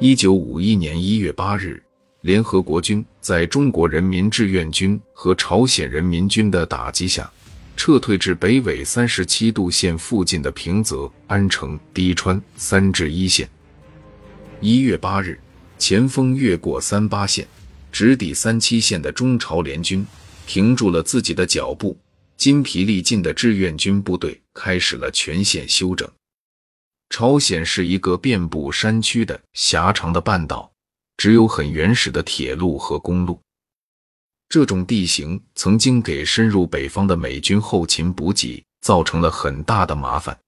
一九五一年一月八日，联合国军在中国人民志愿军和朝鲜人民军的打击下，撤退至北纬三十七度线附近的平泽、安城、滴川三至一线。一月八日，前锋越过三八线，直抵三七线的中朝联军停住了自己的脚步。筋疲力尽的志愿军部队开始了全线休整。朝鲜是一个遍布山区的狭长的半岛，只有很原始的铁路和公路。这种地形曾经给深入北方的美军后勤补给造成了很大的麻烦。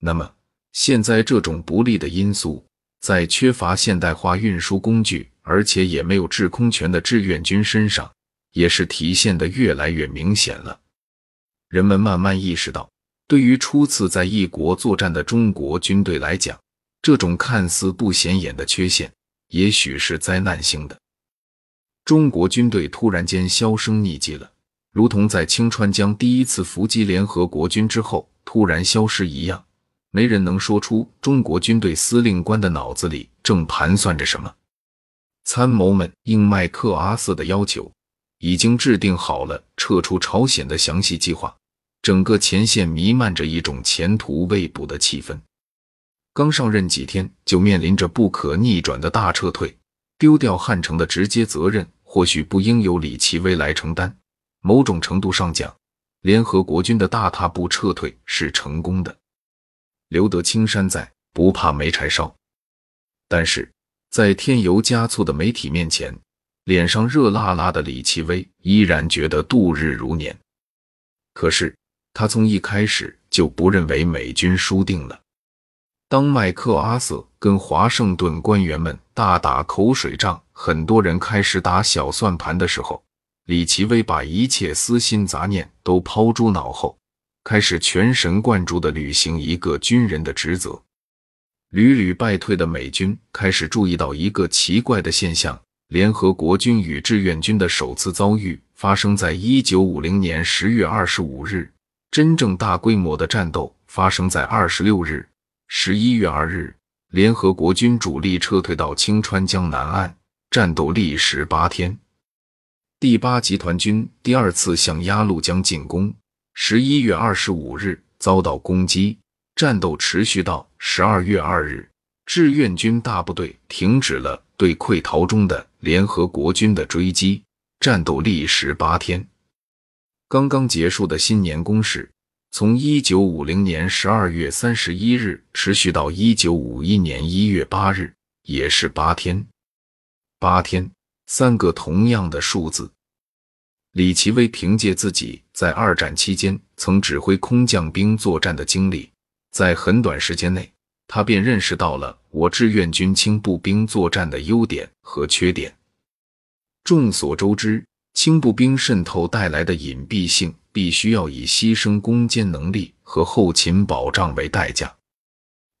那么，现在这种不利的因素，在缺乏现代化运输工具，而且也没有制空权的志愿军身上，也是体现的越来越明显了。人们慢慢意识到，对于初次在异国作战的中国军队来讲，这种看似不显眼的缺陷，也许是灾难性的。中国军队突然间销声匿迹了，如同在清川江第一次伏击联合国军之后突然消失一样。没人能说出中国军队司令官的脑子里正盘算着什么。参谋们应麦克阿瑟的要求，已经制定好了撤出朝鲜的详细计划。整个前线弥漫着一种前途未卜的气氛。刚上任几天，就面临着不可逆转的大撤退，丢掉汉城的直接责任，或许不应由李奇微来承担。某种程度上讲，联合国军的大踏步撤退是成功的，留得青山在，不怕没柴烧。但是在添油加醋的媒体面前，脸上热辣辣的李奇微依然觉得度日如年。可是。他从一开始就不认为美军输定了。当麦克阿瑟跟华盛顿官员们大打口水仗，很多人开始打小算盘的时候，李奇微把一切私心杂念都抛诸脑后，开始全神贯注地履行一个军人的职责。屡屡败退的美军开始注意到一个奇怪的现象：联合国军与志愿军的首次遭遇发生在一九五零年十月二十五日。真正大规模的战斗发生在二十六日，十一月二日，联合国军主力撤退到清川江南岸，战斗历时八天。第八集团军第二次向鸭绿江进攻，十一月二十五日遭到攻击，战斗持续到十二月二日，志愿军大部队停止了对溃逃中的联合国军的追击，战斗历时八天。刚刚结束的新年攻势，从一九五零年十二月三十一日持续到一九五一年一月八日，也是八天。八天，三个同样的数字。李奇微凭借自己在二战期间曾指挥空降兵作战的经历，在很短时间内，他便认识到了我志愿军轻步兵作战的优点和缺点。众所周知。轻步兵渗透带来的隐蔽性，必须要以牺牲攻坚能力和后勤保障为代价。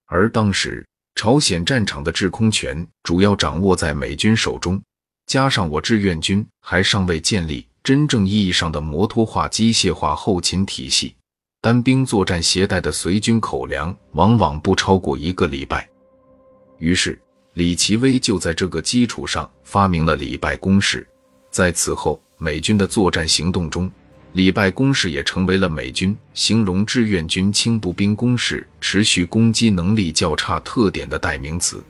而当时朝鲜战场的制空权主要掌握在美军手中，加上我志愿军还尚未建立真正意义上的摩托化、机械化后勤体系，单兵作战携带的随军口粮往往不超过一个礼拜。于是，李奇微就在这个基础上发明了礼拜公式。在此后美军的作战行动中，礼拜攻势也成为了美军形容志愿军轻步兵攻势持续攻击能力较差特点的代名词。